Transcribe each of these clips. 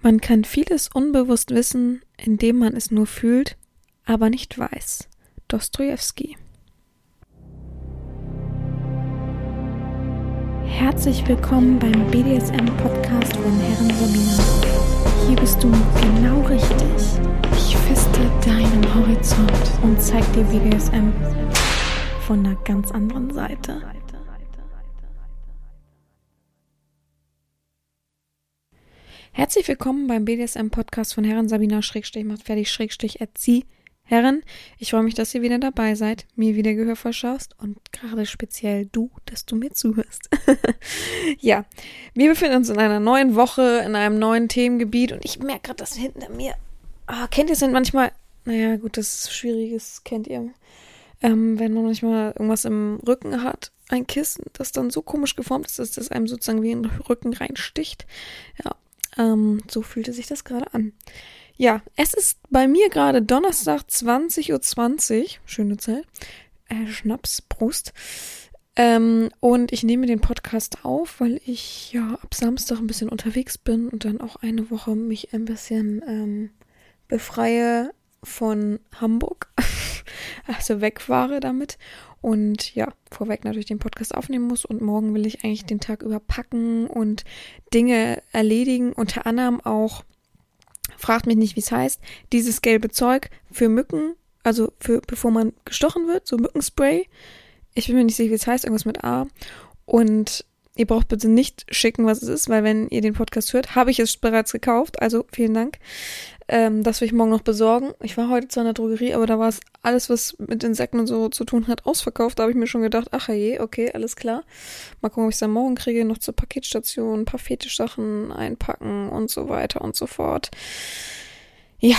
Man kann vieles unbewusst wissen, indem man es nur fühlt, aber nicht weiß. Dostoevsky. Herzlich willkommen beim BDSM-Podcast von Herren Sabina. Hier bist du genau richtig. Ich feste deinen Horizont und zeig dir BDSM von einer ganz anderen Seite. Herzlich willkommen beim BDSM-Podcast von Herren Sabina Schrägstrich macht fertig Schrägstrich erzieh. Herren, ich freue mich, dass ihr wieder dabei seid, mir wieder Gehör verschaust und gerade speziell du, dass du mir zuhörst. ja, wir befinden uns in einer neuen Woche, in einem neuen Themengebiet und ich merke gerade, dass hinter mir, ah, kennt ihr es denn manchmal, naja, gut, das ist Schwieriges, kennt ihr, ähm, wenn man manchmal irgendwas im Rücken hat, ein Kissen, das dann so komisch geformt ist, dass das einem sozusagen wie in den Rücken reinsticht. Ja, ähm, so fühlte sich das gerade an. Ja, es ist bei mir gerade Donnerstag 20.20 Uhr. 20, schöne Zeit. Äh, Schnaps, Brust. Ähm, und ich nehme den Podcast auf, weil ich ja ab Samstag ein bisschen unterwegs bin und dann auch eine Woche mich ein bisschen ähm, befreie von Hamburg. also wegfahre damit und ja, vorweg natürlich den Podcast aufnehmen muss und morgen will ich eigentlich den Tag über packen und Dinge erledigen, unter anderem auch, fragt mich nicht, wie es heißt, dieses gelbe Zeug für Mücken, also für bevor man gestochen wird, so Mückenspray. Ich bin mir nicht sicher, wie es heißt, irgendwas mit A. Und ihr braucht bitte nicht schicken, was es ist, weil wenn ihr den Podcast hört, habe ich es bereits gekauft. Also vielen Dank. Ähm, das will ich morgen noch besorgen. Ich war heute zwar in der Drogerie, aber da war es alles, was mit Insekten und so zu tun hat, ausverkauft. Da habe ich mir schon gedacht, ach je, okay, alles klar. Mal gucken, ob ich es dann morgen kriege. Noch zur Paketstation, ein paar Fetischsachen einpacken und so weiter und so fort. Ja,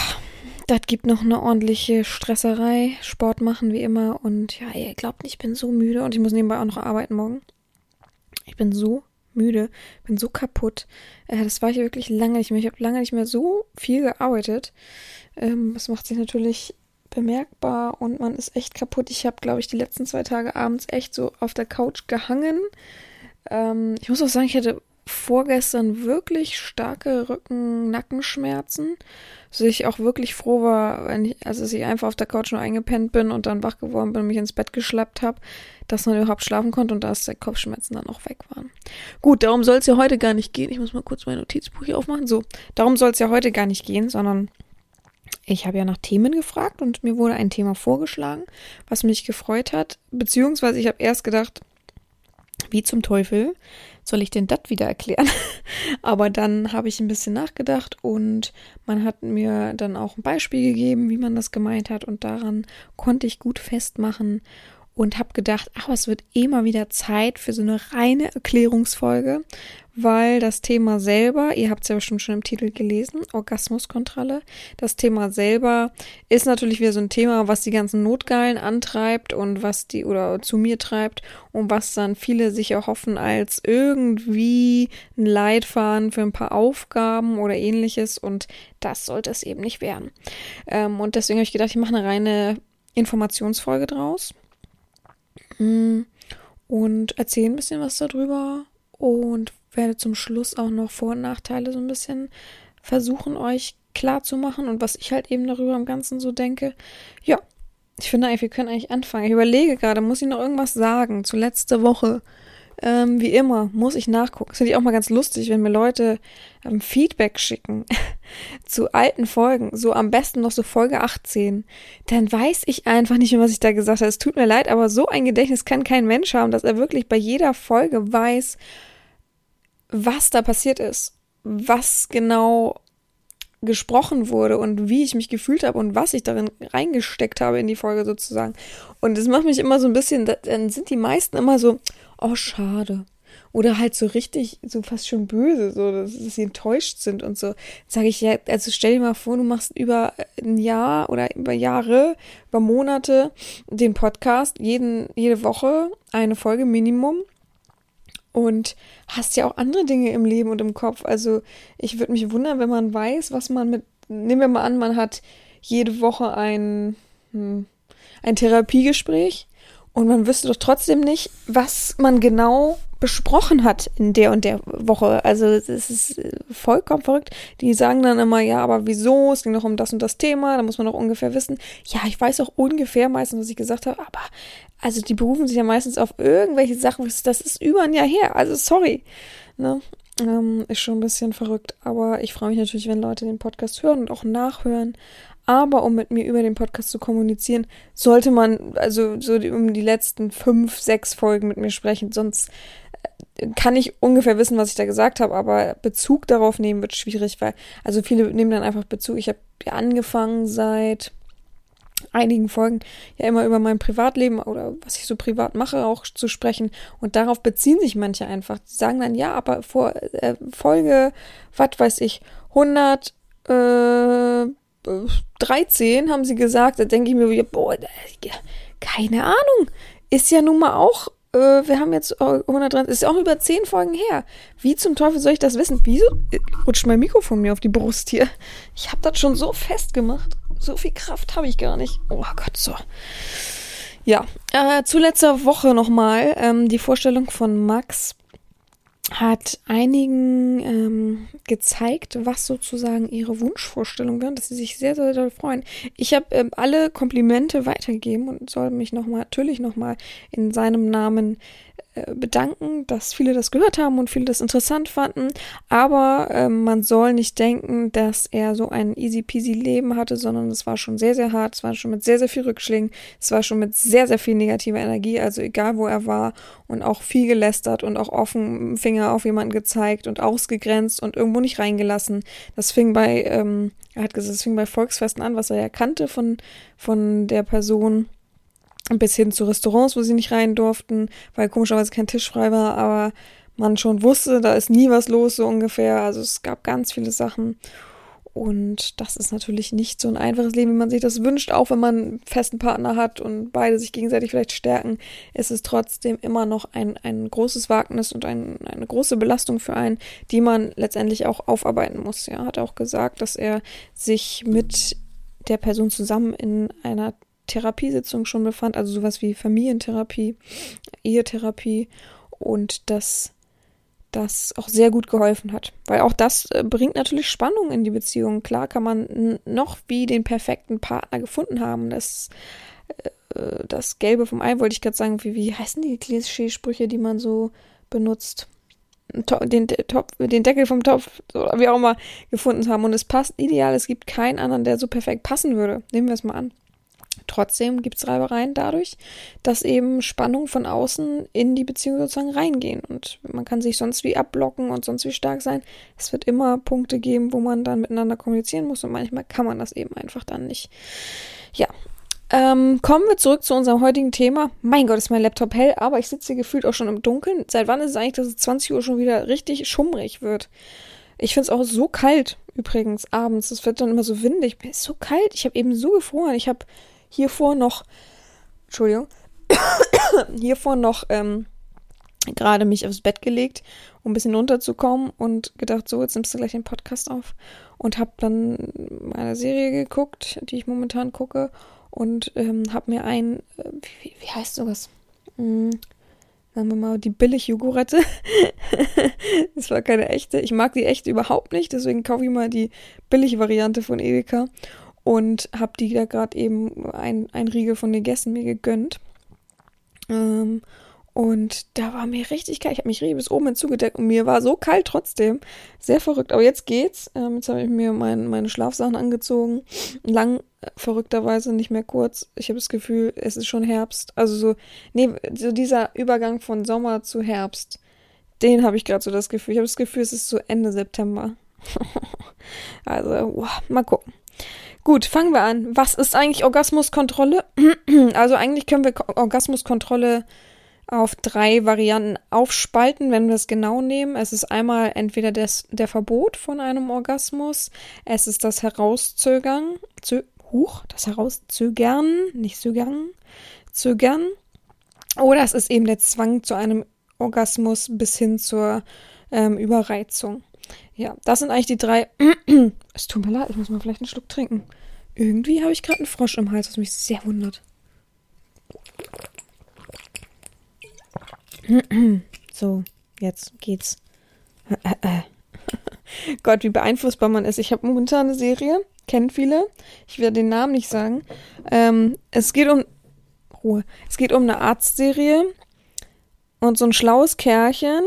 das gibt noch eine ordentliche Stresserei. Sport machen wie immer. Und ja, ihr glaubt nicht, ich bin so müde und ich muss nebenbei auch noch arbeiten morgen. Ich bin so müde, bin so kaputt. Äh, das war ich wirklich lange nicht mehr. Ich habe lange nicht mehr so viel gearbeitet. Ähm, das macht sich natürlich bemerkbar und man ist echt kaputt. Ich habe, glaube ich, die letzten zwei Tage abends echt so auf der Couch gehangen. Ähm, ich muss auch sagen, ich hatte vorgestern wirklich starke Rücken-Nackenschmerzen, so ich auch wirklich froh war, wenn ich, also dass ich einfach auf der Couch nur eingepennt bin und dann wach geworden bin und mich ins Bett geschleppt habe, dass man überhaupt schlafen konnte und dass der Kopfschmerzen dann auch weg waren. Gut, darum soll es ja heute gar nicht gehen. Ich muss mal kurz mein Notizbuch hier aufmachen. So, darum soll es ja heute gar nicht gehen, sondern ich habe ja nach Themen gefragt und mir wurde ein Thema vorgeschlagen, was mich gefreut hat, beziehungsweise ich habe erst gedacht, wie zum Teufel soll ich denn das wieder erklären? Aber dann habe ich ein bisschen nachgedacht und man hat mir dann auch ein Beispiel gegeben, wie man das gemeint hat und daran konnte ich gut festmachen und habe gedacht, ach, es wird mal wieder Zeit für so eine reine Erklärungsfolge, weil das Thema selber, ihr habt es ja bestimmt schon im Titel gelesen, Orgasmuskontrolle, das Thema selber ist natürlich wieder so ein Thema, was die ganzen Notgeilen antreibt und was die oder zu mir treibt und was dann viele sich erhoffen als irgendwie ein Leitfaden für ein paar Aufgaben oder ähnliches. Und das sollte es eben nicht werden. Ähm, und deswegen habe ich gedacht, ich mache eine reine Informationsfolge draus. Mm, und erzähle ein bisschen was darüber. Und werde zum Schluss auch noch Vor- und Nachteile so ein bisschen versuchen, euch klar zu machen und was ich halt eben darüber im Ganzen so denke. Ja, ich finde eigentlich, wir können eigentlich anfangen. Ich überlege gerade, muss ich noch irgendwas sagen zu letzter Woche? Ähm, wie immer, muss ich nachgucken. Das finde ich auch mal ganz lustig, wenn mir Leute ähm, Feedback schicken zu alten Folgen, so am besten noch so Folge 18. Dann weiß ich einfach nicht mehr, was ich da gesagt habe. Es tut mir leid, aber so ein Gedächtnis kann kein Mensch haben, dass er wirklich bei jeder Folge weiß, was da passiert ist, was genau gesprochen wurde und wie ich mich gefühlt habe und was ich darin reingesteckt habe in die Folge sozusagen. Und das macht mich immer so ein bisschen, dann sind die meisten immer so, oh, schade. Oder halt so richtig, so fast schon böse, so, dass, dass sie enttäuscht sind und so. Sage ich ja, also stell dir mal vor, du machst über ein Jahr oder über Jahre, über Monate den Podcast, jeden, jede Woche eine Folge Minimum und hast ja auch andere Dinge im Leben und im Kopf. Also ich würde mich wundern, wenn man weiß, was man mit, nehmen wir mal an, man hat jede Woche ein, hm, ein Therapiegespräch und man wüsste doch trotzdem nicht, was man genau besprochen hat in der und der Woche. Also es ist vollkommen verrückt. Die sagen dann immer, ja, aber wieso? Es ging doch um das und das Thema, da muss man doch ungefähr wissen. Ja, ich weiß auch ungefähr meistens, was ich gesagt habe, aber also die berufen sich ja meistens auf irgendwelche Sachen, das ist über ein Jahr her. Also sorry. Ne? Ähm, ist schon ein bisschen verrückt, aber ich freue mich natürlich, wenn Leute den Podcast hören und auch nachhören. Aber um mit mir über den Podcast zu kommunizieren, sollte man also so die, um die letzten fünf, sechs Folgen mit mir sprechen. Sonst kann ich ungefähr wissen, was ich da gesagt habe, aber Bezug darauf nehmen wird schwierig, weil also viele nehmen dann einfach Bezug. Ich habe ja angefangen seit einigen Folgen ja immer über mein Privatleben oder was ich so privat mache auch zu sprechen und darauf beziehen sich manche einfach. Die sagen dann ja, aber vor äh, Folge, was weiß ich, 100 äh, 13 haben sie gesagt, da denke ich mir, boah, keine Ahnung. Ist ja nun mal auch, äh, wir haben jetzt 130, ist ja auch über 10 Folgen her. Wie zum Teufel soll ich das wissen? Wieso rutscht mein Mikrofon mir auf die Brust hier? Ich habe das schon so festgemacht. So viel Kraft habe ich gar nicht. Oh Gott, so. Ja, äh, zu letzter Woche nochmal ähm, die Vorstellung von Max hat einigen ähm, gezeigt, was sozusagen ihre Wunschvorstellungen wären, dass sie sich sehr, sehr doll freuen. Ich habe ähm, alle Komplimente weitergegeben und soll mich nochmal, natürlich nochmal in seinem Namen bedanken, dass viele das gehört haben und viele das interessant fanden. Aber äh, man soll nicht denken, dass er so ein easy peasy Leben hatte, sondern es war schon sehr, sehr hart. Es war schon mit sehr, sehr viel Rückschlägen. Es war schon mit sehr, sehr viel negativer Energie. Also egal, wo er war und auch viel gelästert und auch offen Finger auf jemanden gezeigt und ausgegrenzt und irgendwo nicht reingelassen. Das fing bei, ähm, er hat gesagt, es fing bei Volksfesten an, was er ja kannte von, von der Person bis hin zu Restaurants, wo sie nicht rein durften, weil komischerweise kein Tisch frei war, aber man schon wusste, da ist nie was los, so ungefähr. Also es gab ganz viele Sachen. Und das ist natürlich nicht so ein einfaches Leben, wie man sich das wünscht, auch wenn man einen festen Partner hat und beide sich gegenseitig vielleicht stärken, ist es trotzdem immer noch ein, ein großes Wagnis und ein, eine große Belastung für einen, die man letztendlich auch aufarbeiten muss. Ja, hat auch gesagt, dass er sich mit der Person zusammen in einer Therapiesitzung schon befand, also sowas wie Familientherapie, Ehetherapie und dass das auch sehr gut geholfen hat. Weil auch das äh, bringt natürlich Spannung in die Beziehung. Klar kann man noch wie den perfekten Partner gefunden haben. Das, äh, das Gelbe vom Ei wollte ich gerade sagen. Wie, wie heißen die Klischee-Sprüche, die man so benutzt? Den, Topf, den Deckel vom Topf wie auch immer gefunden haben. Und es passt ideal. Es gibt keinen anderen, der so perfekt passen würde. Nehmen wir es mal an. Trotzdem gibt es Reibereien dadurch, dass eben Spannungen von außen in die Beziehung sozusagen reingehen. Und man kann sich sonst wie abblocken und sonst wie stark sein. Es wird immer Punkte geben, wo man dann miteinander kommunizieren muss und manchmal kann man das eben einfach dann nicht. Ja. Ähm, kommen wir zurück zu unserem heutigen Thema. Mein Gott, ist mein Laptop hell, aber ich sitze hier gefühlt auch schon im Dunkeln. Seit wann ist es eigentlich, dass es 20 Uhr schon wieder richtig schummrig wird? Ich finde es auch so kalt übrigens abends. Es wird dann immer so windig. Mir ist so kalt. Ich habe eben so gefroren. Ich habe hiervor noch, Entschuldigung, hiervor noch ähm, gerade mich aufs Bett gelegt, um ein bisschen runterzukommen und gedacht, so, jetzt nimmst du gleich den Podcast auf. Und habe dann meine Serie geguckt, die ich momentan gucke und ähm, habe mir ein, äh, wie, wie, heißt sowas? Hm, sagen wir mal, die Billig-Jogurette. das war keine echte. Ich mag die echte überhaupt nicht, deswegen kaufe ich mal die Billig-Variante von Edeka und habe die da gerade eben ein, ein Riegel von den Gästen mir gegönnt. Ähm, und da war mir richtig kalt. Ich habe mich richtig bis oben hinzugedeckt und mir war so kalt trotzdem. Sehr verrückt. Aber jetzt geht's. Ähm, jetzt habe ich mir mein, meine Schlafsachen angezogen. Lang, verrückterweise, nicht mehr kurz. Ich habe das Gefühl, es ist schon Herbst. Also so, nee, so dieser Übergang von Sommer zu Herbst, den habe ich gerade so das Gefühl. Ich habe das Gefühl, es ist so Ende September. also, wow, mal gucken. Gut, fangen wir an. Was ist eigentlich Orgasmuskontrolle? also eigentlich können wir Orgasmuskontrolle auf drei Varianten aufspalten, wenn wir es genau nehmen. Es ist einmal entweder das, der Verbot von einem Orgasmus, es ist das Herauszögern, zö, huch, das Herauszögern, nicht zögern, zögern, oder es ist eben der Zwang zu einem Orgasmus bis hin zur ähm, Überreizung. Ja, das sind eigentlich die drei. es tut mir leid, ich muss mal vielleicht einen Schluck trinken. Irgendwie habe ich gerade einen Frosch im Hals, was mich sehr wundert. So, jetzt geht's. Gott, wie beeinflussbar man ist. Ich habe momentan eine Serie, kennen viele. Ich werde den Namen nicht sagen. Ähm, es geht um Ruhe. Es geht um eine Arztserie und so ein schlaues Kerlchen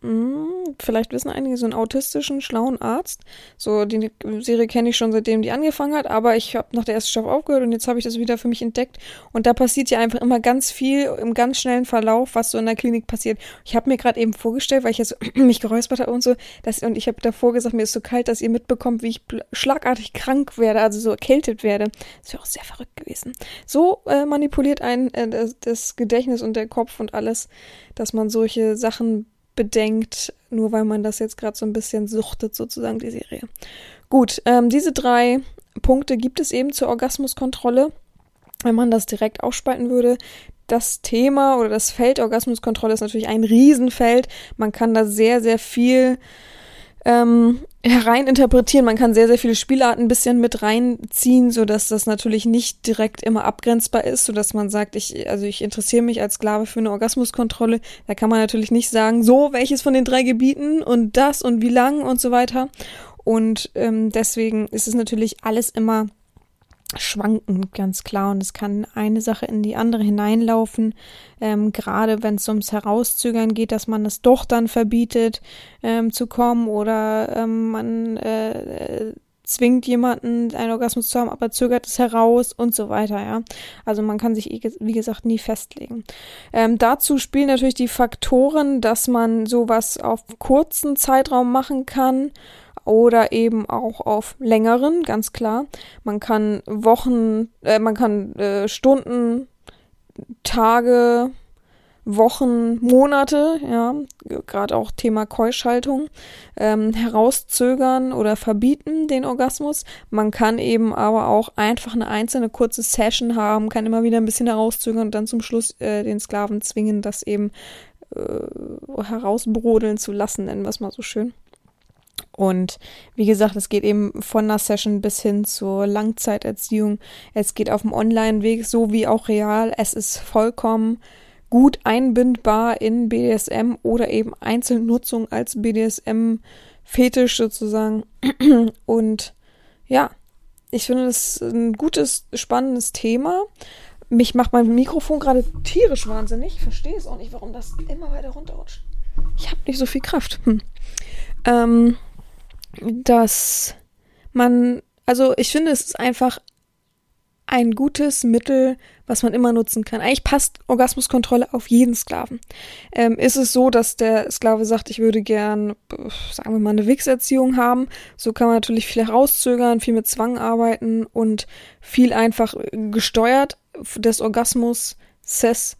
hm, vielleicht wissen einige so einen autistischen, schlauen Arzt. So, die Serie kenne ich schon seitdem die angefangen hat, aber ich habe nach der ersten Staffel aufgehört und jetzt habe ich das wieder für mich entdeckt. Und da passiert ja einfach immer ganz viel im ganz schnellen Verlauf, was so in der Klinik passiert. Ich habe mir gerade eben vorgestellt, weil ich jetzt so mich geräuspert habe und so, dass, und ich habe davor gesagt, mir ist so kalt, dass ihr mitbekommt, wie ich schlagartig krank werde, also so erkältet werde. Das wäre auch sehr verrückt gewesen. So äh, manipuliert ein äh, das Gedächtnis und der Kopf und alles, dass man solche Sachen bedenkt, nur weil man das jetzt gerade so ein bisschen suchtet, sozusagen die Serie. Gut, ähm, diese drei Punkte gibt es eben zur Orgasmuskontrolle. Wenn man das direkt aufspalten würde, das Thema oder das Feld Orgasmuskontrolle ist natürlich ein Riesenfeld. Man kann da sehr, sehr viel ähm, hereininterpretieren. Man kann sehr, sehr viele Spielarten ein bisschen mit reinziehen, so das natürlich nicht direkt immer abgrenzbar ist, so man sagt, ich, also ich interessiere mich als Sklave für eine Orgasmuskontrolle. Da kann man natürlich nicht sagen, so, welches von den drei Gebieten und das und wie lang und so weiter. Und ähm, deswegen ist es natürlich alles immer schwanken, ganz klar. Und es kann eine Sache in die andere hineinlaufen, ähm, gerade wenn es ums Herauszögern geht, dass man es doch dann verbietet ähm, zu kommen oder ähm, man äh, zwingt jemanden einen Orgasmus zu haben, aber zögert es heraus und so weiter, ja. Also man kann sich, wie gesagt, nie festlegen. Ähm, dazu spielen natürlich die Faktoren, dass man sowas auf kurzen Zeitraum machen kann oder eben auch auf längeren, ganz klar. Man kann Wochen, äh, man kann äh, Stunden, Tage, Wochen, Monate, ja, gerade auch Thema Keuschhaltung, ähm, herauszögern oder verbieten den Orgasmus. Man kann eben aber auch einfach eine einzelne kurze Session haben, kann immer wieder ein bisschen herauszögern und dann zum Schluss äh, den Sklaven zwingen, das eben äh, herausbrodeln zu lassen, nennen wir es mal so schön. Und wie gesagt, es geht eben von einer Session bis hin zur Langzeiterziehung. Es geht auf dem Online-Weg so wie auch real. Es ist vollkommen gut einbindbar in BDSM oder eben Einzelnutzung als BDSM-Fetisch sozusagen. Und ja, ich finde das ein gutes, spannendes Thema. Mich macht mein Mikrofon gerade tierisch wahnsinnig. Ich verstehe es auch nicht, warum das immer weiter runterrutscht. Ich habe nicht so viel Kraft. Hm. Ähm, dass man, also ich finde, es ist einfach ein gutes Mittel, was man immer nutzen kann. Eigentlich passt Orgasmuskontrolle auf jeden Sklaven. Ähm, ist es so, dass der Sklave sagt, ich würde gern, sagen wir mal, eine Wichserziehung haben, so kann man natürlich viel herauszögern, viel mit Zwang arbeiten und viel einfach gesteuert des Orgasmus, Cess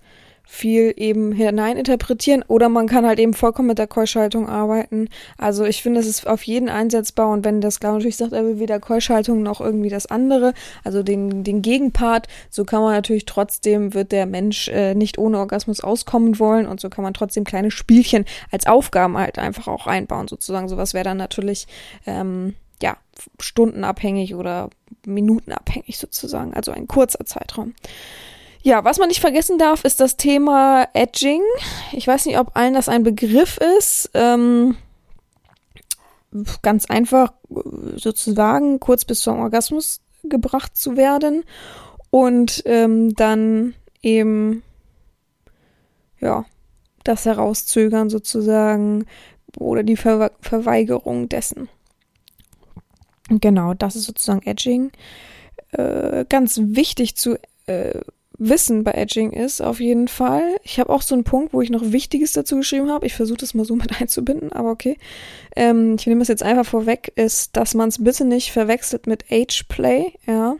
viel eben hineininterpretieren oder man kann halt eben vollkommen mit der Keuschhaltung arbeiten. Also ich finde, es ist auf jeden einsetzbar und wenn das Sklave natürlich sagt, er will weder Keuschhaltung noch irgendwie das andere, also den, den Gegenpart, so kann man natürlich trotzdem, wird der Mensch äh, nicht ohne Orgasmus auskommen wollen und so kann man trotzdem kleine Spielchen als Aufgaben halt einfach auch einbauen sozusagen. Sowas wäre dann natürlich, ähm, ja, stundenabhängig oder minutenabhängig sozusagen, also ein kurzer Zeitraum. Ja, was man nicht vergessen darf, ist das Thema Edging. Ich weiß nicht, ob allen das ein Begriff ist. Ähm, ganz einfach sozusagen kurz bis zum Orgasmus gebracht zu werden und ähm, dann eben ja das Herauszögern sozusagen oder die Ver Verweigerung dessen. Genau, das ist sozusagen Edging. Äh, ganz wichtig zu äh, Wissen bei Edging ist, auf jeden Fall. Ich habe auch so einen Punkt, wo ich noch Wichtiges dazu geschrieben habe. Ich versuche das mal so mit einzubinden, aber okay. Ähm, ich nehme es jetzt einfach vorweg, ist, dass man es bitte nicht verwechselt mit Age-Play, ja.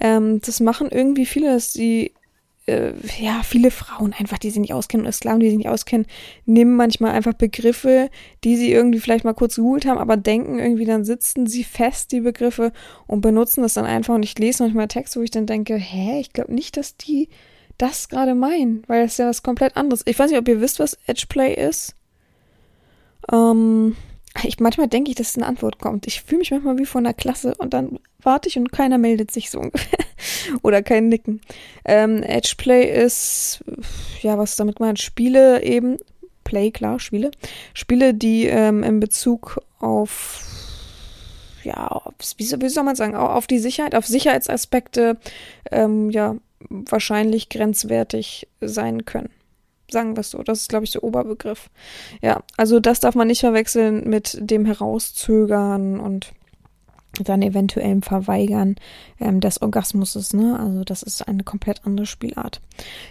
Ähm, das machen irgendwie viele, dass sie äh, ja, viele Frauen einfach, die sich nicht auskennen, oder Sklaven, die sich nicht auskennen, nehmen manchmal einfach Begriffe, die sie irgendwie vielleicht mal kurz gegoogelt haben, aber denken irgendwie, dann sitzen sie fest, die Begriffe, und benutzen das dann einfach. Und ich lese manchmal Text, wo ich dann denke, hä, ich glaube nicht, dass die das gerade meinen, weil das ist ja was komplett anderes. Ich weiß nicht, ob ihr wisst, was Edgeplay ist. Ähm, ich, manchmal denke ich, dass eine Antwort kommt. Ich fühle mich manchmal wie vor einer Klasse und dann warte ich und keiner meldet sich so ungefähr. Oder kein Nicken. Ähm, Edgeplay ist, ja, was damit meint, Spiele eben Play, klar, Spiele. Spiele, die ähm, in Bezug auf ja, wie, wie soll man sagen, auf die Sicherheit, auf Sicherheitsaspekte, ähm, ja, wahrscheinlich grenzwertig sein können. Sagen wir es so. Das ist, glaube ich, der Oberbegriff. Ja, also das darf man nicht verwechseln mit dem Herauszögern und dann eventuellem Verweigern ähm, des Orgasmuses. Ne? Also das ist eine komplett andere Spielart.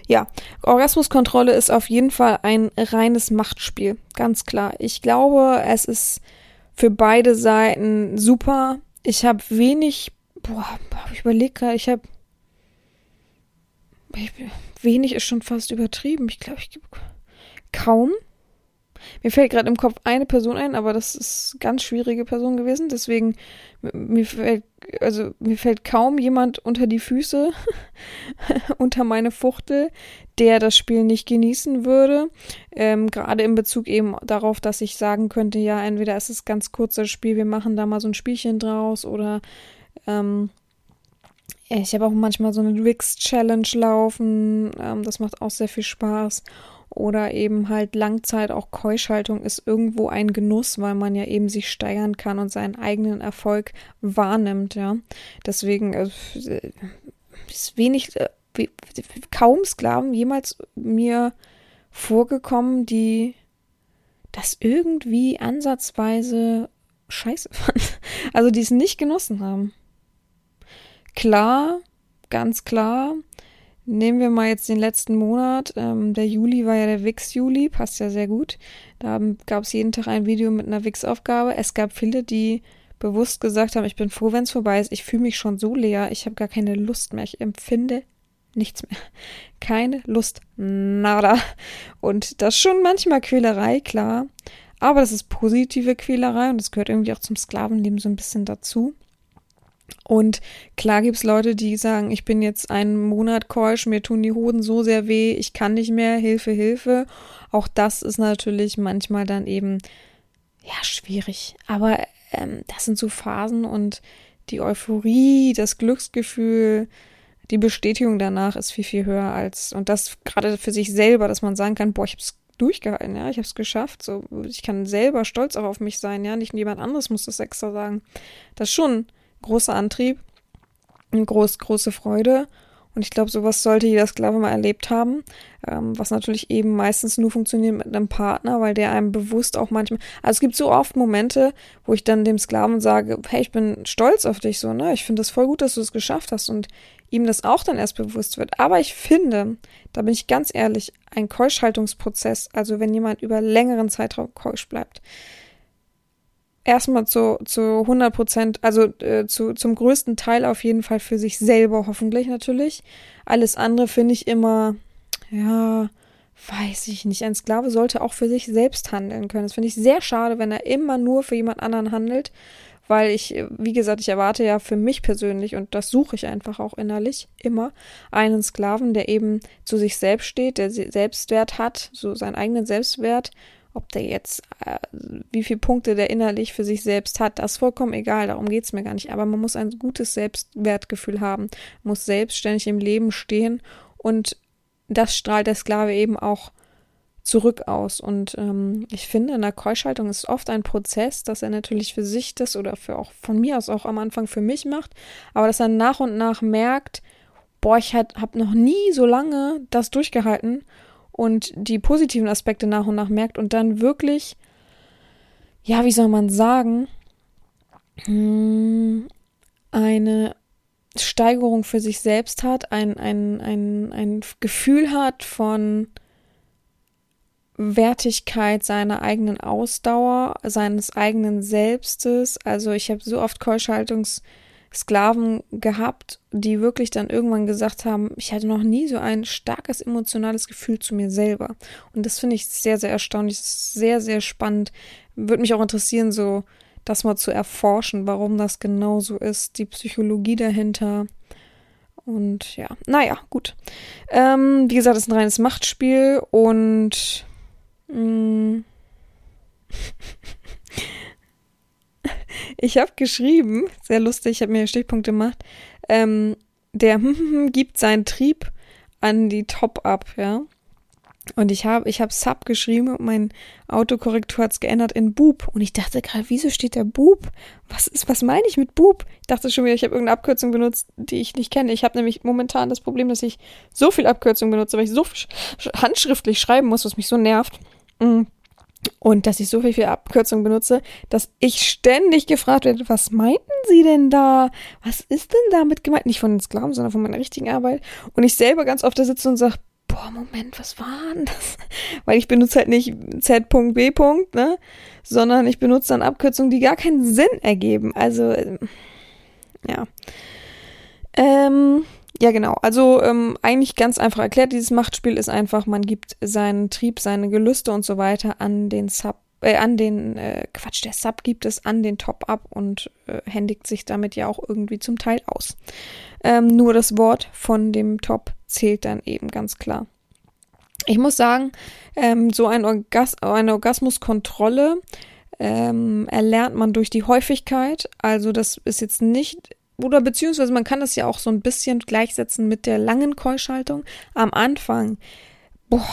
Ja, Orgasmuskontrolle ist auf jeden Fall ein reines Machtspiel, ganz klar. Ich glaube, es ist für beide Seiten super. Ich habe wenig, boah, ich überlege gerade, ich habe wenig ist schon fast übertrieben. Ich glaube, ich gebe kaum. Mir fällt gerade im Kopf eine Person ein, aber das ist ganz schwierige Person gewesen. Deswegen mir fällt also mir fällt kaum jemand unter die Füße, unter meine Fuchtel, der das Spiel nicht genießen würde. Ähm, Gerade in Bezug eben darauf, dass ich sagen könnte, ja, entweder ist es ganz kurzes Spiel, wir machen da mal so ein Spielchen draus oder ähm, ich habe auch manchmal so eine Wix-Challenge laufen. Ähm, das macht auch sehr viel Spaß. Oder eben halt Langzeit auch Keuschhaltung ist irgendwo ein Genuss, weil man ja eben sich steigern kann und seinen eigenen Erfolg wahrnimmt, ja. Deswegen äh, ist wenig, äh, kaum Sklaven jemals mir vorgekommen, die das irgendwie ansatzweise scheiße fanden. Also die es nicht genossen haben. Klar, ganz klar, Nehmen wir mal jetzt den letzten Monat. Ähm, der Juli war ja der Wix-Juli, passt ja sehr gut. Da gab es jeden Tag ein Video mit einer Wix-Aufgabe. Es gab viele, die bewusst gesagt haben, ich bin froh, wenn es vorbei ist. Ich fühle mich schon so leer. Ich habe gar keine Lust mehr. Ich empfinde nichts mehr. Keine Lust. Nada. Und das schon manchmal Quälerei, klar. Aber das ist positive Quälerei und das gehört irgendwie auch zum Sklavenleben so ein bisschen dazu. Und klar gibt es Leute, die sagen, ich bin jetzt einen Monat keusch, mir tun die Hoden so sehr weh, ich kann nicht mehr, Hilfe, Hilfe. Auch das ist natürlich manchmal dann eben, ja, schwierig. Aber ähm, das sind so Phasen und die Euphorie, das Glücksgefühl, die Bestätigung danach ist viel, viel höher als, und das gerade für sich selber, dass man sagen kann, boah, ich hab's durchgehalten, ja, ich hab's geschafft, so, ich kann selber stolz auch auf mich sein, ja, nicht jemand anderes muss das extra sagen. Das schon großer Antrieb und groß, große Freude. Und ich glaube, sowas sollte jeder Sklave mal erlebt haben, ähm, was natürlich eben meistens nur funktioniert mit einem Partner, weil der einem bewusst auch manchmal, also es gibt so oft Momente, wo ich dann dem Sklaven sage, hey, ich bin stolz auf dich, so, ne, ich finde das voll gut, dass du es geschafft hast und ihm das auch dann erst bewusst wird. Aber ich finde, da bin ich ganz ehrlich, ein Keuschhaltungsprozess, also wenn jemand über längeren Zeitraum keusch bleibt, erstmal zu, zu 100 Prozent, also äh, zu, zum größten Teil auf jeden Fall für sich selber, hoffentlich natürlich. Alles andere finde ich immer, ja, weiß ich nicht. Ein Sklave sollte auch für sich selbst handeln können. Das finde ich sehr schade, wenn er immer nur für jemand anderen handelt, weil ich, wie gesagt, ich erwarte ja für mich persönlich und das suche ich einfach auch innerlich immer einen Sklaven, der eben zu sich selbst steht, der Selbstwert hat, so seinen eigenen Selbstwert ob der jetzt, äh, wie viele Punkte der innerlich für sich selbst hat, das ist vollkommen egal, darum geht es mir gar nicht. Aber man muss ein gutes Selbstwertgefühl haben, muss selbstständig im Leben stehen und das strahlt der Sklave eben auch zurück aus. Und ähm, ich finde, in der Keuschhaltung ist oft ein Prozess, dass er natürlich für sich das oder für auch von mir aus auch am Anfang für mich macht, aber dass er nach und nach merkt, boah, ich habe noch nie so lange das durchgehalten und die positiven Aspekte nach und nach merkt und dann wirklich, ja, wie soll man sagen, hm, eine Steigerung für sich selbst hat, ein, ein, ein, ein Gefühl hat von Wertigkeit seiner eigenen Ausdauer, seines eigenen Selbstes. Also ich habe so oft Keuschhaltungs- Sklaven gehabt, die wirklich dann irgendwann gesagt haben, ich hatte noch nie so ein starkes emotionales Gefühl zu mir selber. Und das finde ich sehr, sehr erstaunlich, sehr, sehr spannend. Würde mich auch interessieren, so das mal zu erforschen, warum das genau so ist, die Psychologie dahinter. Und ja, naja, gut. Ähm, wie gesagt, es ist ein reines Machtspiel und mh, mm, Ich habe geschrieben, sehr lustig, ich habe mir Stichpunkte gemacht, ähm, der gibt seinen Trieb an die Top-Up, ja. Und ich habe ich hab Sub geschrieben und mein Autokorrektor hat es geändert in Bub. Und ich dachte gerade, wieso steht da Bub? Was was meine ich mit Bub? Ich dachte schon wieder, ich habe irgendeine Abkürzung benutzt, die ich nicht kenne. Ich habe nämlich momentan das Problem, dass ich so viel Abkürzung benutze, weil ich so handschriftlich schreiben muss, was mich so nervt. Mm. Und dass ich so viel, viel Abkürzung benutze, dass ich ständig gefragt werde, was meinten Sie denn da? Was ist denn damit gemeint? Nicht von den Sklaven, sondern von meiner richtigen Arbeit. Und ich selber ganz oft da sitze und sage, boah, Moment, was war denn das? Weil ich benutze halt nicht Z.B. ne? Sondern ich benutze dann Abkürzungen, die gar keinen Sinn ergeben. Also, ähm, ja. Ähm, ja, genau. Also ähm, eigentlich ganz einfach erklärt, dieses Machtspiel ist einfach, man gibt seinen Trieb, seine Gelüste und so weiter an den Sub, äh, an den, äh, Quatsch, der Sub gibt es an den Top ab und äh, händigt sich damit ja auch irgendwie zum Teil aus. Ähm, nur das Wort von dem Top zählt dann eben ganz klar. Ich muss sagen, ähm, so ein Orgas eine Orgasmuskontrolle ähm, erlernt man durch die Häufigkeit. Also das ist jetzt nicht, oder beziehungsweise man kann das ja auch so ein bisschen gleichsetzen mit der langen Keuschaltung. Am Anfang, boah,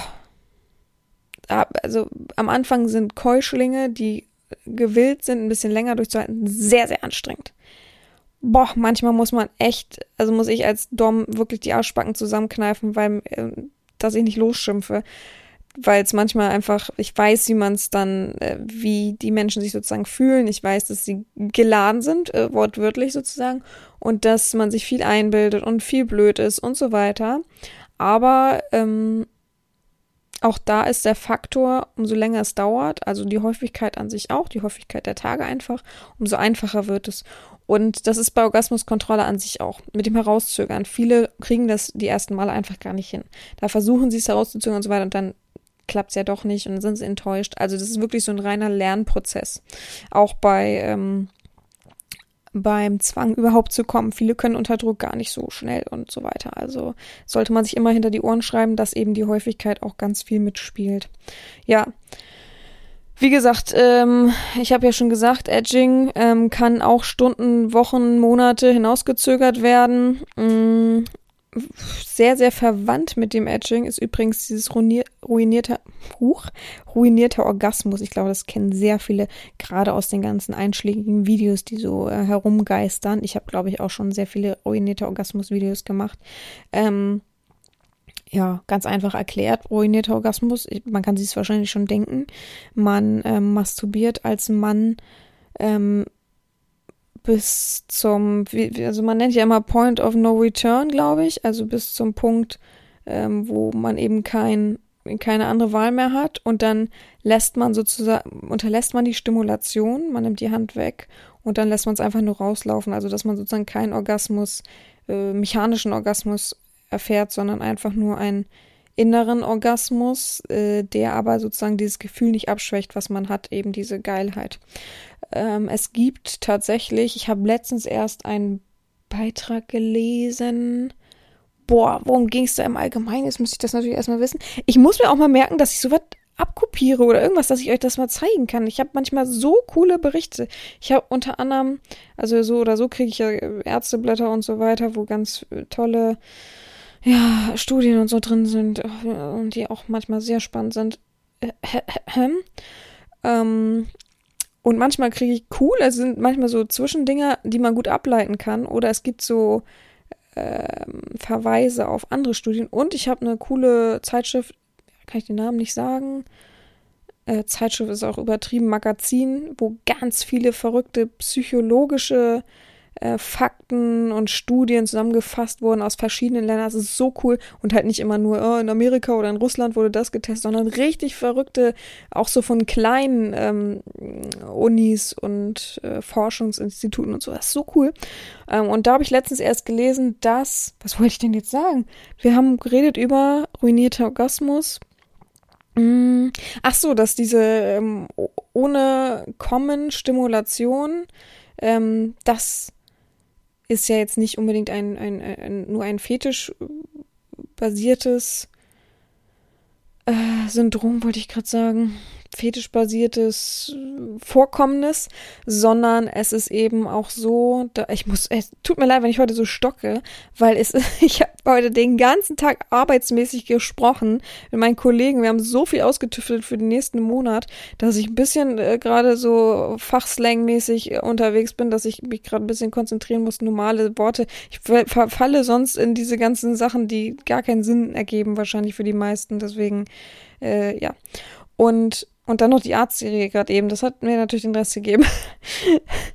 also am Anfang sind Keuschlinge, die gewillt sind, ein bisschen länger durchzuhalten, sehr, sehr anstrengend boah, manchmal muss man echt, also muss ich als Dom wirklich die Arschbacken zusammenkneifen, weil, äh, dass ich nicht losschimpfe. Weil es manchmal einfach, ich weiß, wie man es dann, äh, wie die Menschen sich sozusagen fühlen. Ich weiß, dass sie geladen sind, äh, wortwörtlich sozusagen, und dass man sich viel einbildet und viel blöd ist und so weiter. Aber ähm, auch da ist der Faktor, umso länger es dauert, also die Häufigkeit an sich auch, die Häufigkeit der Tage einfach, umso einfacher wird es. Und das ist bei Orgasmuskontrolle an sich auch mit dem Herauszögern. Viele kriegen das die ersten Male einfach gar nicht hin. Da versuchen sie es herauszuzögern und so weiter und dann klappt es ja doch nicht und dann sind sie enttäuscht. Also das ist wirklich so ein reiner Lernprozess. Auch bei ähm, beim Zwang überhaupt zu kommen. Viele können unter Druck gar nicht so schnell und so weiter. Also sollte man sich immer hinter die Ohren schreiben, dass eben die Häufigkeit auch ganz viel mitspielt. Ja, wie gesagt, ähm, ich habe ja schon gesagt, Edging ähm, kann auch Stunden, Wochen, Monate hinausgezögert werden. Mm, sehr, sehr verwandt mit dem Edging ist übrigens dieses ruinier ruinierte, Huch, ruinierte Orgasmus. Ich glaube, das kennen sehr viele, gerade aus den ganzen einschlägigen Videos, die so äh, herumgeistern. Ich habe, glaube ich, auch schon sehr viele ruinierte Orgasmus-Videos gemacht. Ähm, ja, ganz einfach erklärt, ruinierter Orgasmus. Man kann sich es wahrscheinlich schon denken. Man ähm, masturbiert als Mann ähm, bis zum, also man nennt ja immer Point of No Return, glaube ich, also bis zum Punkt, ähm, wo man eben kein, keine andere Wahl mehr hat. Und dann lässt man sozusagen, unterlässt man die Stimulation, man nimmt die Hand weg und dann lässt man es einfach nur rauslaufen, also dass man sozusagen keinen Orgasmus, äh, mechanischen Orgasmus erfährt, sondern einfach nur einen inneren Orgasmus, äh, der aber sozusagen dieses Gefühl nicht abschwächt, was man hat, eben diese Geilheit. Ähm, es gibt tatsächlich, ich habe letztens erst einen Beitrag gelesen. Boah, worum ging es da im Allgemeinen? Jetzt muss ich das natürlich erstmal wissen. Ich muss mir auch mal merken, dass ich sowas abkopiere oder irgendwas, dass ich euch das mal zeigen kann. Ich habe manchmal so coole Berichte. Ich habe unter anderem, also so oder so kriege ich ja Ärzteblätter und so weiter, wo ganz tolle ja, Studien und so drin sind und die auch manchmal sehr spannend sind. Ähm, und manchmal kriege ich cool, es sind manchmal so Zwischendinger, die man gut ableiten kann. Oder es gibt so ähm, Verweise auf andere Studien. Und ich habe eine coole Zeitschrift, kann ich den Namen nicht sagen. Äh, Zeitschrift ist auch übertrieben, Magazin, wo ganz viele verrückte psychologische äh, Fakten und Studien zusammengefasst wurden aus verschiedenen Ländern. Das ist so cool und halt nicht immer nur oh, in Amerika oder in Russland wurde das getestet, sondern richtig verrückte, auch so von kleinen ähm, Unis und äh, Forschungsinstituten und so. Das ist so cool. Ähm, und da habe ich letztens erst gelesen, dass, was wollte ich denn jetzt sagen? Wir haben geredet über ruinierter Orgasmus. Mm, ach so, dass diese ähm, ohne Kommen Stimulation, ähm, das ist ja jetzt nicht unbedingt ein, ein, ein nur ein fetisch-basiertes äh, Syndrom, wollte ich gerade sagen. Fetischbasiertes Vorkommnis, sondern es ist eben auch so, da, ich muss, es tut mir leid, wenn ich heute so stocke, weil es, ich habe heute den ganzen Tag arbeitsmäßig gesprochen mit meinen Kollegen. Wir haben so viel ausgetüftelt für den nächsten Monat, dass ich ein bisschen äh, gerade so fachslangmäßig unterwegs bin, dass ich mich gerade ein bisschen konzentrieren muss, normale Worte. Ich verfalle sonst in diese ganzen Sachen, die gar keinen Sinn ergeben, wahrscheinlich für die meisten. Deswegen, äh, ja. Und und dann noch die Arztserie gerade eben. Das hat mir natürlich den Rest gegeben.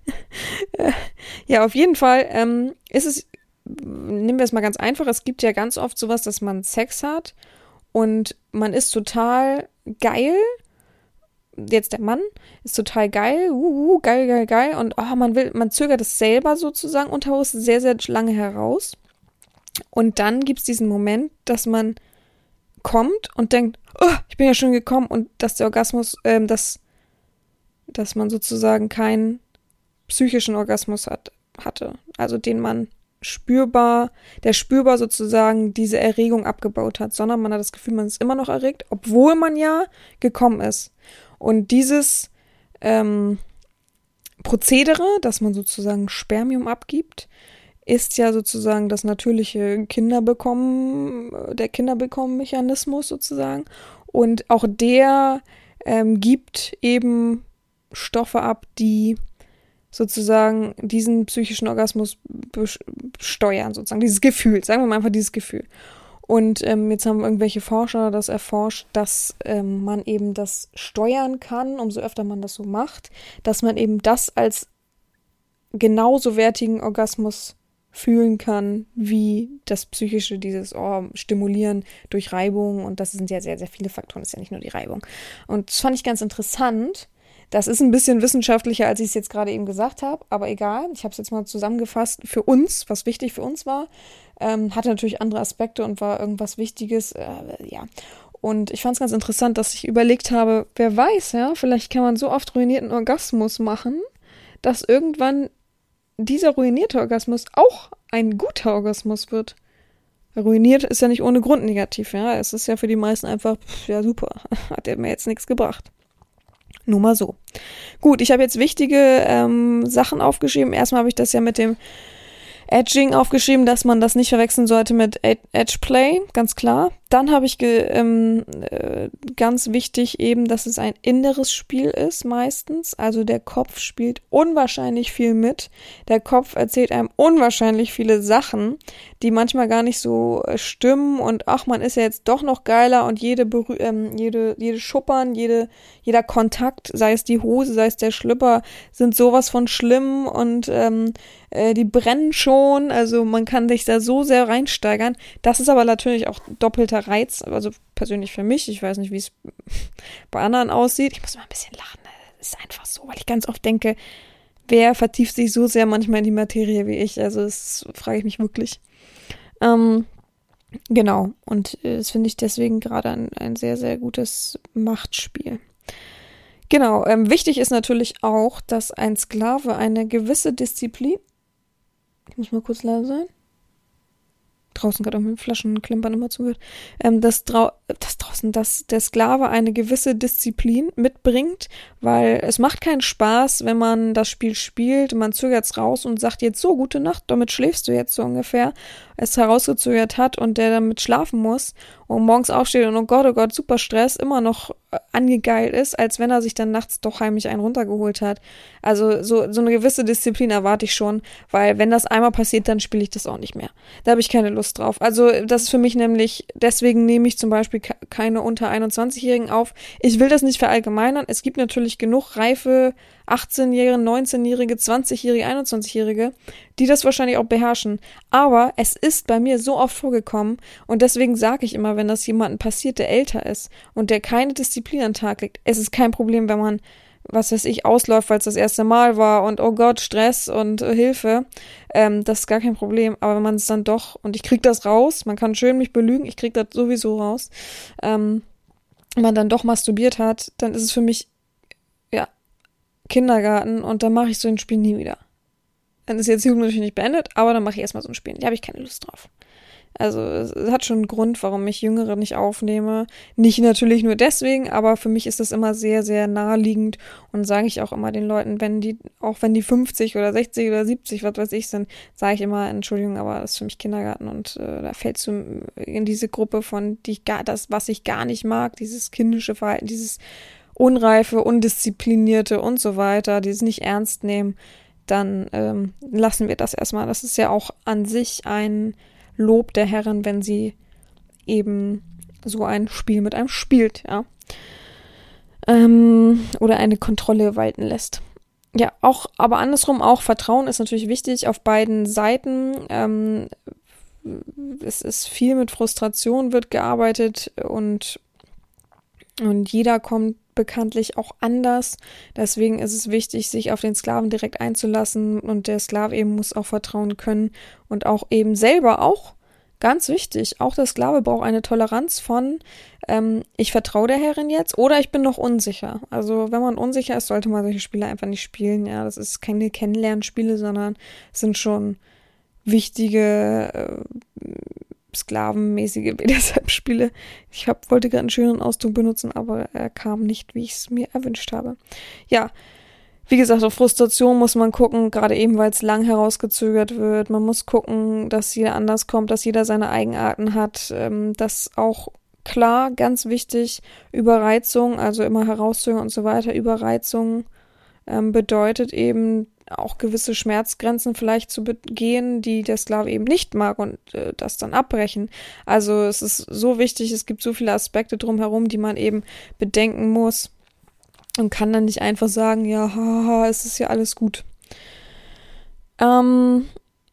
ja, auf jeden Fall ähm, ist es, nehmen wir es mal ganz einfach, es gibt ja ganz oft sowas, dass man Sex hat und man ist total geil. Jetzt der Mann ist total geil, uh, uh, geil, geil, geil. Und oh, man will, man zögert es selber sozusagen unterhaus sehr, sehr lange heraus. Und dann gibt es diesen Moment, dass man kommt und denkt, oh, ich bin ja schon gekommen und dass der Orgasmus, ähm, dass, dass man sozusagen keinen psychischen Orgasmus hat, hatte. Also den man spürbar, der spürbar sozusagen diese Erregung abgebaut hat, sondern man hat das Gefühl, man ist immer noch erregt, obwohl man ja gekommen ist. Und dieses ähm, Prozedere, dass man sozusagen Spermium abgibt, ist ja sozusagen das natürliche Kinderbekommen, der Kinderbekommen-Mechanismus sozusagen. Und auch der ähm, gibt eben Stoffe ab, die sozusagen diesen psychischen Orgasmus steuern, sozusagen, dieses Gefühl, sagen wir mal einfach dieses Gefühl. Und ähm, jetzt haben irgendwelche Forscher das erforscht, dass ähm, man eben das steuern kann, umso öfter man das so macht, dass man eben das als genauso wertigen Orgasmus fühlen kann, wie das Psychische, dieses oh, Stimulieren durch Reibung. Und das sind ja sehr, sehr viele Faktoren, das ist ja nicht nur die Reibung. Und das fand ich ganz interessant. Das ist ein bisschen wissenschaftlicher, als ich es jetzt gerade eben gesagt habe, aber egal. Ich habe es jetzt mal zusammengefasst für uns, was wichtig für uns war. Ähm, hatte natürlich andere Aspekte und war irgendwas Wichtiges. Äh, ja. Und ich fand es ganz interessant, dass ich überlegt habe, wer weiß, ja, vielleicht kann man so oft ruinierten Orgasmus machen, dass irgendwann dieser ruinierte Orgasmus auch ein guter Orgasmus wird. Ruiniert ist ja nicht ohne Grund negativ, ja. Es ist ja für die meisten einfach, pff, ja super, hat er mir jetzt nichts gebracht. Nur mal so. Gut, ich habe jetzt wichtige ähm, Sachen aufgeschrieben. Erstmal habe ich das ja mit dem Edging aufgeschrieben, dass man das nicht verwechseln sollte mit Edge Play, ganz klar. Dann habe ich ähm, äh, ganz wichtig eben, dass es ein inneres Spiel ist meistens. Also der Kopf spielt unwahrscheinlich viel mit. Der Kopf erzählt einem unwahrscheinlich viele Sachen, die manchmal gar nicht so äh, stimmen. Und ach, man ist ja jetzt doch noch geiler und jede, Berü ähm, jede, jede Schuppern, jede, jeder Kontakt, sei es die Hose, sei es der Schlüpper, sind sowas von schlimm und ähm, äh, die brennen schon. Also man kann sich da so sehr reinsteigern. Das ist aber natürlich auch doppelter Reiz, also persönlich für mich. Ich weiß nicht, wie es bei anderen aussieht. Ich muss mal ein bisschen lachen. Das ist einfach so, weil ich ganz oft denke, wer vertieft sich so sehr manchmal in die Materie wie ich? Also das frage ich mich wirklich. Ähm, genau. Und äh, das finde ich deswegen gerade ein, ein sehr, sehr gutes Machtspiel. Genau, ähm, wichtig ist natürlich auch, dass ein Sklave eine gewisse Disziplin. Ich muss mal kurz leise sein draußen gerade auch mit Flaschen klimpern immer zugehört, ähm, dass, dass draußen, dass der Sklave eine gewisse Disziplin mitbringt, weil es macht keinen Spaß, wenn man das Spiel spielt, man zögert's raus und sagt jetzt so, gute Nacht, damit schläfst du jetzt so ungefähr, es herausgezögert hat und der damit schlafen muss und morgens aufsteht und oh Gott, oh Gott, super Stress, immer noch äh, angegeilt ist, als wenn er sich dann nachts doch heimlich einen runtergeholt hat. Also so, so eine gewisse Disziplin erwarte ich schon, weil wenn das einmal passiert, dann spiele ich das auch nicht mehr. Da habe ich keine Lust drauf. Also das ist für mich nämlich, deswegen nehme ich zum Beispiel keine unter 21-Jährigen auf. Ich will das nicht verallgemeinern. Es gibt natürlich genug reife 18-Jährige, 19-Jährige, 20-Jährige, 21-Jährige, die das wahrscheinlich auch beherrschen. Aber es ist bei mir so oft vorgekommen und deswegen sage ich immer, wenn das jemandem passiert, der älter ist und der keine Disziplin an den Tag legt, es ist kein Problem, wenn man was weiß ich, ausläuft, weil es das erste Mal war und oh Gott, Stress und äh, Hilfe, ähm, das ist gar kein Problem. Aber wenn man es dann doch, und ich krieg das raus, man kann schön mich belügen, ich krieg das sowieso raus, ähm, man dann doch masturbiert hat, dann ist es für mich Kindergarten und dann mache ich so ein Spiel nie wieder. Dann ist jetzt Jugend natürlich nicht beendet, aber dann mache ich erstmal so ein Spiel. Da habe ich keine Lust drauf. Also es hat schon einen Grund, warum ich Jüngere nicht aufnehme. Nicht natürlich nur deswegen, aber für mich ist das immer sehr, sehr naheliegend und sage ich auch immer den Leuten, wenn die, auch wenn die 50 oder 60 oder 70, was weiß ich sind, sage ich immer, Entschuldigung, aber das ist für mich Kindergarten und äh, da fällst du in diese Gruppe von, die ich gar, das, was ich gar nicht mag, dieses kindische Verhalten, dieses unreife, undisziplinierte und so weiter, dieses nicht ernst nehmen, dann ähm, lassen wir das erstmal. Das ist ja auch an sich ein Lob der Herren, wenn sie eben so ein Spiel mit einem spielt, ja. Ähm, oder eine Kontrolle walten lässt. Ja, auch, aber andersrum auch, Vertrauen ist natürlich wichtig auf beiden Seiten. Ähm, es ist viel mit Frustration wird gearbeitet und, und jeder kommt bekanntlich auch anders. Deswegen ist es wichtig, sich auf den Sklaven direkt einzulassen und der Sklave eben muss auch vertrauen können und auch eben selber auch ganz wichtig. Auch der Sklave braucht eine Toleranz von ähm, ich vertraue der Herrin jetzt oder ich bin noch unsicher. Also wenn man unsicher ist, sollte man solche Spiele einfach nicht spielen. Ja, das ist keine Kennenlernspiele, sondern sind schon wichtige äh, sklavenmäßige BDSM-Spiele. Ich hab, wollte gerade einen schönen Ausdruck benutzen, aber er kam nicht, wie ich es mir erwünscht habe. Ja, wie gesagt, auf Frustration muss man gucken, gerade eben, weil es lang herausgezögert wird. Man muss gucken, dass jeder anders kommt, dass jeder seine Eigenarten hat, ähm, dass auch klar, ganz wichtig, Überreizung, also immer herauszögern und so weiter, Überreizung ähm, bedeutet eben auch gewisse Schmerzgrenzen vielleicht zu begehen, die der Sklave eben nicht mag und äh, das dann abbrechen. Also es ist so wichtig, es gibt so viele Aspekte drumherum, die man eben bedenken muss und kann dann nicht einfach sagen, ja, haha, es ist ja alles gut. Ähm,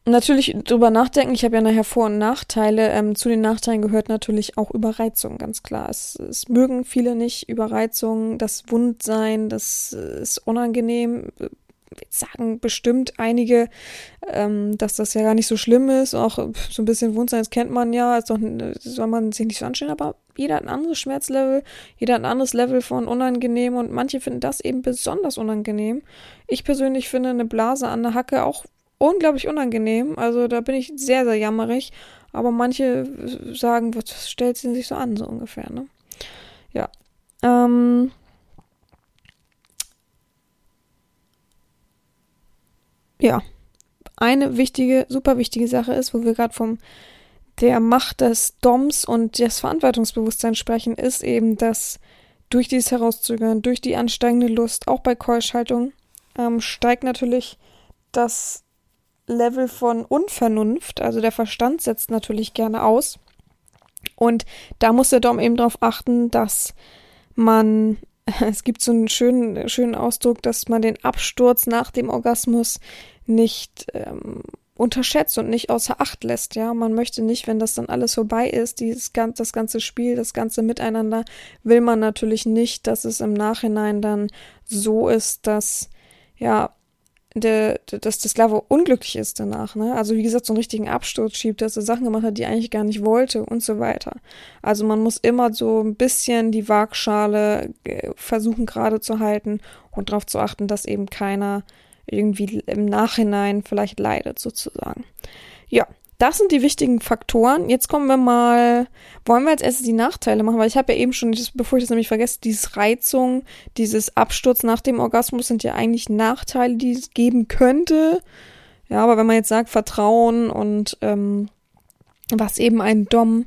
natürlich drüber nachdenken, ich habe ja nachher Vor- und Nachteile. Ähm, zu den Nachteilen gehört natürlich auch Überreizung, ganz klar. Es, es mögen viele nicht, Überreizung, das Wundsein, das ist unangenehm sagen bestimmt einige, ähm, dass das ja gar nicht so schlimm ist. Auch so ein bisschen Wundsein, das kennt man ja, ist doch, soll man sich nicht so anstellen, aber jeder hat ein anderes Schmerzlevel, jeder hat ein anderes Level von unangenehm und manche finden das eben besonders unangenehm. Ich persönlich finde eine Blase an der Hacke auch unglaublich unangenehm. Also da bin ich sehr, sehr jammerig. Aber manche sagen, was stellt sie sich so an, so ungefähr, ne? Ja. Ähm, ja, eine wichtige, super wichtige Sache ist, wo wir gerade vom der Macht des Doms und des Verantwortungsbewusstseins sprechen, ist eben, dass durch dieses Herauszögern, durch die ansteigende Lust, auch bei Keuschhaltung, ähm, steigt natürlich das Level von Unvernunft, also der Verstand setzt natürlich gerne aus. Und da muss der Dom eben darauf achten, dass man es gibt so einen schönen, schönen Ausdruck, dass man den Absturz nach dem Orgasmus nicht ähm, unterschätzt und nicht außer Acht lässt. Ja, man möchte nicht, wenn das dann alles vorbei ist, dieses das ganze Spiel, das ganze Miteinander, will man natürlich nicht, dass es im Nachhinein dann so ist, dass ja der, dass der Sklave unglücklich ist danach, ne? Also wie gesagt, so einen richtigen Absturz schiebt, dass er Sachen gemacht hat, die er eigentlich gar nicht wollte und so weiter. Also man muss immer so ein bisschen die Waagschale äh, versuchen gerade zu halten und darauf zu achten, dass eben keiner irgendwie im Nachhinein vielleicht leidet sozusagen. Ja, das sind die wichtigen Faktoren. Jetzt kommen wir mal, wollen wir als erstes die Nachteile machen, weil ich habe ja eben schon, bevor ich das nämlich vergesse, dieses Reizung, dieses Absturz nach dem Orgasmus sind ja eigentlich Nachteile, die es geben könnte. Ja, aber wenn man jetzt sagt Vertrauen und ähm, was eben ein Dom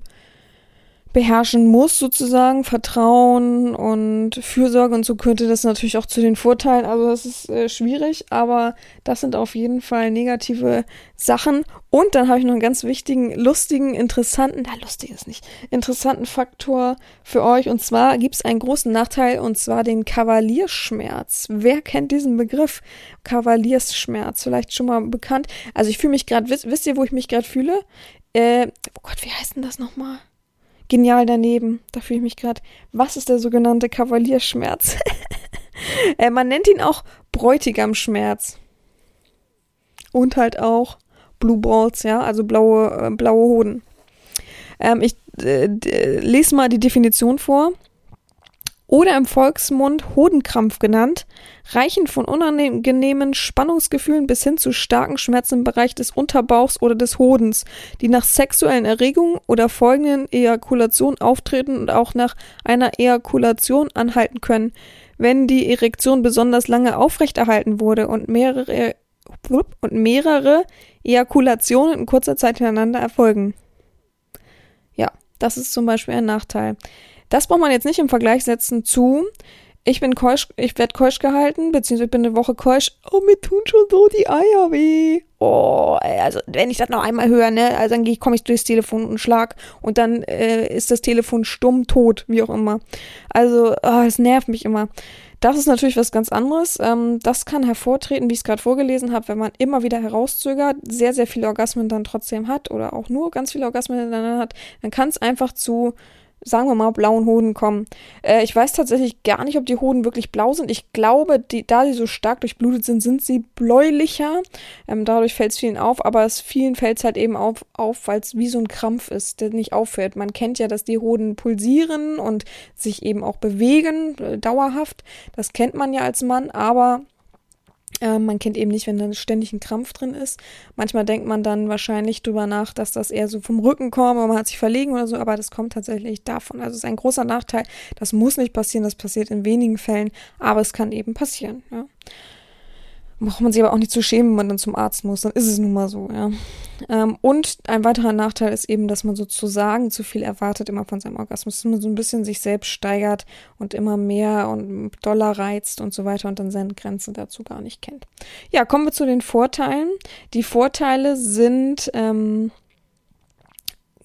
beherrschen muss, sozusagen, Vertrauen und Fürsorge und so könnte das natürlich auch zu den Vorteilen. Also das ist äh, schwierig, aber das sind auf jeden Fall negative Sachen. Und dann habe ich noch einen ganz wichtigen, lustigen, interessanten, da lustig ist nicht, interessanten Faktor für euch. Und zwar gibt es einen großen Nachteil und zwar den Kavalierschmerz. Wer kennt diesen Begriff? Kavaliersschmerz, vielleicht schon mal bekannt. Also ich fühle mich gerade, wisst, wisst ihr, wo ich mich gerade fühle? Äh, oh Gott, wie heißt denn das nochmal? Genial daneben. Da fühle ich mich gerade. Was ist der sogenannte Kavalierschmerz? äh, man nennt ihn auch Bräutigamschmerz. Und halt auch Blue Balls, ja, also blaue, äh, blaue Hoden. Ähm, ich äh, lese mal die Definition vor. Oder im Volksmund Hodenkrampf genannt, reichen von unangenehmen Spannungsgefühlen bis hin zu starken Schmerzen im Bereich des Unterbauchs oder des Hodens, die nach sexuellen Erregungen oder folgenden Ejakulation auftreten und auch nach einer Ejakulation anhalten können, wenn die Erektion besonders lange aufrechterhalten wurde und mehrere und mehrere Ejakulationen in kurzer Zeit hintereinander erfolgen. Ja, das ist zum Beispiel ein Nachteil. Das braucht man jetzt nicht im Vergleich setzen zu, ich bin keusch, ich werde keusch gehalten, beziehungsweise ich bin eine Woche keusch. Oh, mir tun schon so die Eier weh. Oh, also wenn ich das noch einmal höre, ne, also dann komme ich durchs Telefon und schlag und dann äh, ist das Telefon stumm, tot, wie auch immer. Also, oh, es nervt mich immer. Das ist natürlich was ganz anderes. Ähm, das kann hervortreten, wie ich es gerade vorgelesen habe, wenn man immer wieder herauszögert, sehr, sehr viele Orgasmen dann trotzdem hat oder auch nur ganz viele Orgasmen dann hat, dann kann es einfach zu sagen wir mal, blauen Hoden kommen. Äh, ich weiß tatsächlich gar nicht, ob die Hoden wirklich blau sind. Ich glaube, die, da sie so stark durchblutet sind, sind sie bläulicher. Ähm, dadurch fällt es vielen auf, aber es vielen fällt es halt eben auf, auf weil es wie so ein Krampf ist, der nicht aufhört. Man kennt ja, dass die Hoden pulsieren und sich eben auch bewegen, äh, dauerhaft. Das kennt man ja als Mann, aber äh, man kennt eben nicht, wenn da ständig ein Krampf drin ist. Manchmal denkt man dann wahrscheinlich drüber nach, dass das eher so vom Rücken kommt, oder man hat sich verlegen oder so, aber das kommt tatsächlich davon. Also es ist ein großer Nachteil. Das muss nicht passieren, das passiert in wenigen Fällen, aber es kann eben passieren. Ja braucht man sich aber auch nicht zu schämen, wenn man dann zum Arzt muss. Dann ist es nun mal so, ja. Ähm, und ein weiterer Nachteil ist eben, dass man sozusagen zu viel erwartet immer von seinem Orgasmus, dass man so ein bisschen sich selbst steigert und immer mehr und doller reizt und so weiter und dann seine Grenzen dazu gar nicht kennt. Ja, kommen wir zu den Vorteilen. Die Vorteile sind ähm,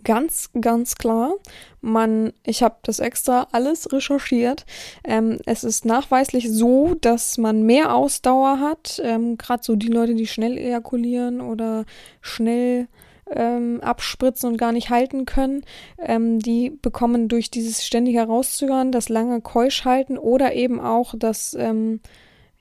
ganz, ganz klar. Man, ich habe das extra alles recherchiert. Ähm, es ist nachweislich so, dass man mehr Ausdauer hat. Ähm, Gerade so die Leute, die schnell ejakulieren oder schnell ähm, abspritzen und gar nicht halten können, ähm, die bekommen durch dieses ständige Herauszögern, das lange Keusch halten oder eben auch das ähm,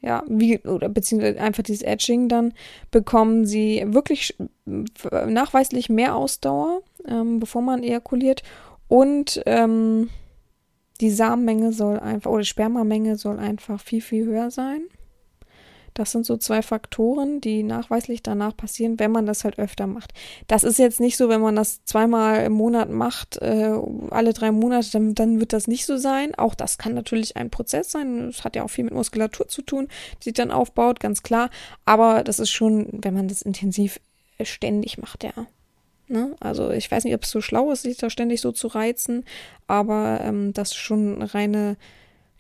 ja, wie, oder beziehungsweise einfach dieses Edging, dann bekommen sie wirklich nachweislich mehr Ausdauer, ähm, bevor man ejakuliert. Und ähm, die Samenmenge soll einfach, oder Spermamenge soll einfach viel, viel höher sein. Das sind so zwei Faktoren, die nachweislich danach passieren, wenn man das halt öfter macht. Das ist jetzt nicht so, wenn man das zweimal im Monat macht, äh, alle drei Monate, dann, dann wird das nicht so sein. Auch das kann natürlich ein Prozess sein. Es hat ja auch viel mit Muskulatur zu tun, die sich dann aufbaut, ganz klar. Aber das ist schon, wenn man das intensiv ständig macht, ja. Ne? Also ich weiß nicht, ob es so schlau ist, sich da ständig so zu reizen, aber ähm, das ist schon reine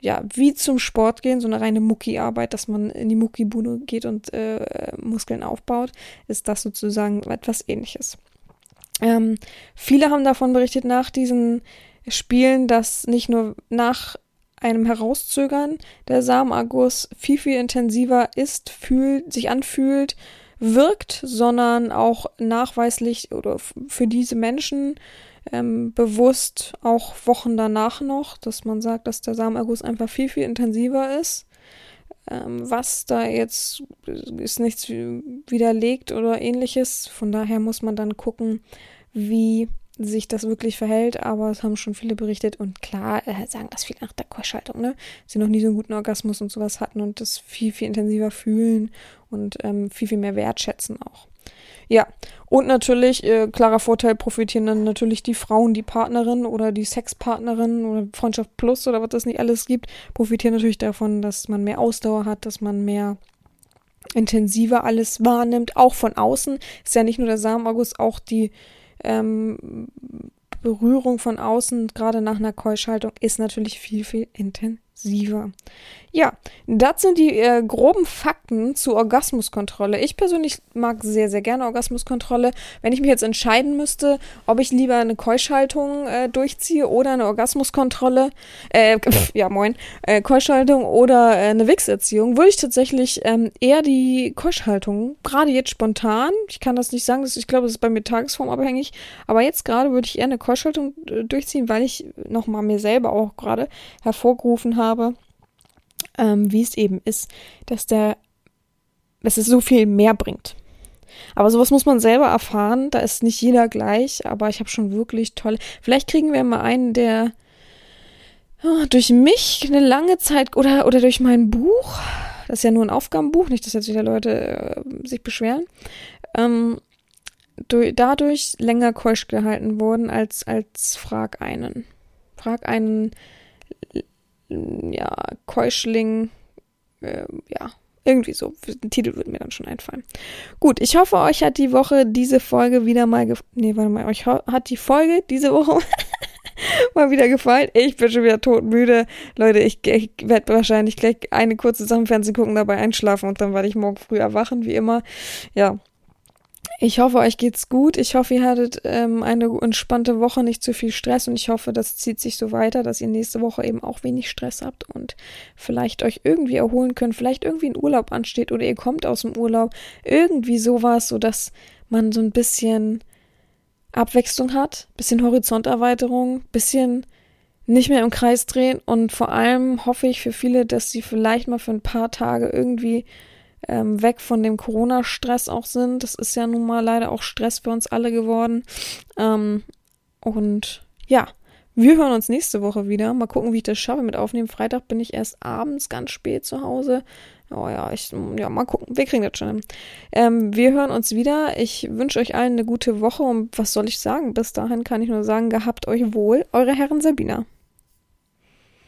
ja, wie zum Sport gehen, so eine reine Mucki-Arbeit, dass man in die Muckibude geht und äh, Muskeln aufbaut, ist das sozusagen etwas ähnliches. Ähm, viele haben davon berichtet nach diesen Spielen, dass nicht nur nach einem Herauszögern der Samenerguss viel, viel intensiver ist, fühlt, sich anfühlt, wirkt, sondern auch nachweislich oder für diese Menschen ähm, bewusst auch Wochen danach noch, dass man sagt, dass der Samenerguss einfach viel, viel intensiver ist. Ähm, was da jetzt ist nichts widerlegt oder ähnliches. Von daher muss man dann gucken, wie sich das wirklich verhält, aber es haben schon viele berichtet und klar äh, sagen das viel nach der Keuschhaltung, ne? Sie noch nie so einen guten Orgasmus und sowas hatten und das viel, viel intensiver fühlen und ähm, viel, viel mehr wertschätzen auch. Ja, und natürlich, äh, klarer Vorteil, profitieren dann natürlich die Frauen, die Partnerin oder die Sexpartnerin oder Freundschaft Plus oder was das nicht alles gibt, profitieren natürlich davon, dass man mehr Ausdauer hat, dass man mehr intensiver alles wahrnimmt, auch von außen. Ist ja nicht nur der Samenaugust, auch die ähm, Berührung von außen, gerade nach einer Keuschhaltung, ist natürlich viel, viel intensiver intensiver. Ja, das sind die äh, groben Fakten zur Orgasmuskontrolle. Ich persönlich mag sehr, sehr gerne Orgasmuskontrolle. Wenn ich mich jetzt entscheiden müsste, ob ich lieber eine Keuschhaltung äh, durchziehe oder eine Orgasmuskontrolle, äh, ja moin, äh, Keuschhaltung oder äh, eine Wichserziehung, würde ich tatsächlich ähm, eher die Keuschhaltung, gerade jetzt spontan, ich kann das nicht sagen, das, ich glaube, das ist bei mir tagesformabhängig, aber jetzt gerade würde ich eher eine Keuschhaltung äh, durchziehen, weil ich nochmal mir selber auch gerade hervorgerufen habe, habe, ähm, wie es eben ist, dass der, dass es so viel mehr bringt. Aber sowas muss man selber erfahren. Da ist nicht jeder gleich, aber ich habe schon wirklich tolle. Vielleicht kriegen wir mal einen, der oh, durch mich eine lange Zeit oder, oder durch mein Buch, das ist ja nur ein Aufgabenbuch, nicht, dass jetzt wieder Leute äh, sich beschweren, ähm, durch, dadurch länger keusch gehalten wurden als, als Frag einen. Frag einen, ja, Keuschling, äh, ja, irgendwie so. Den Titel würde mir dann schon einfallen. Gut, ich hoffe, euch hat die Woche diese Folge wieder mal gefallen. Nee, warte mal, euch hat die Folge diese Woche mal wieder gefallen. Ich bin schon wieder todmüde. Leute, ich, ich werde wahrscheinlich gleich eine kurze Sache im Fernsehen gucken, dabei einschlafen und dann werde ich morgen früh erwachen, wie immer. Ja, ich hoffe, euch geht's gut. Ich hoffe, ihr hattet ähm, eine entspannte Woche, nicht zu viel Stress. Und ich hoffe, das zieht sich so weiter, dass ihr nächste Woche eben auch wenig Stress habt und vielleicht euch irgendwie erholen könnt, vielleicht irgendwie ein Urlaub ansteht oder ihr kommt aus dem Urlaub, irgendwie sowas, so dass man so ein bisschen Abwechslung hat, bisschen Horizonterweiterung, bisschen nicht mehr im Kreis drehen. Und vor allem hoffe ich für viele, dass sie vielleicht mal für ein paar Tage irgendwie ähm, weg von dem Corona-Stress auch sind. Das ist ja nun mal leider auch Stress für uns alle geworden. Ähm, und ja, wir hören uns nächste Woche wieder. Mal gucken, wie ich das schaffe mit Aufnehmen. Freitag bin ich erst abends ganz spät zu Hause. Oh ja, ich, ja, mal gucken. Wir kriegen das schon Ähm, wir hören uns wieder. Ich wünsche euch allen eine gute Woche und was soll ich sagen? Bis dahin kann ich nur sagen, gehabt euch wohl. Eure Herren Sabina.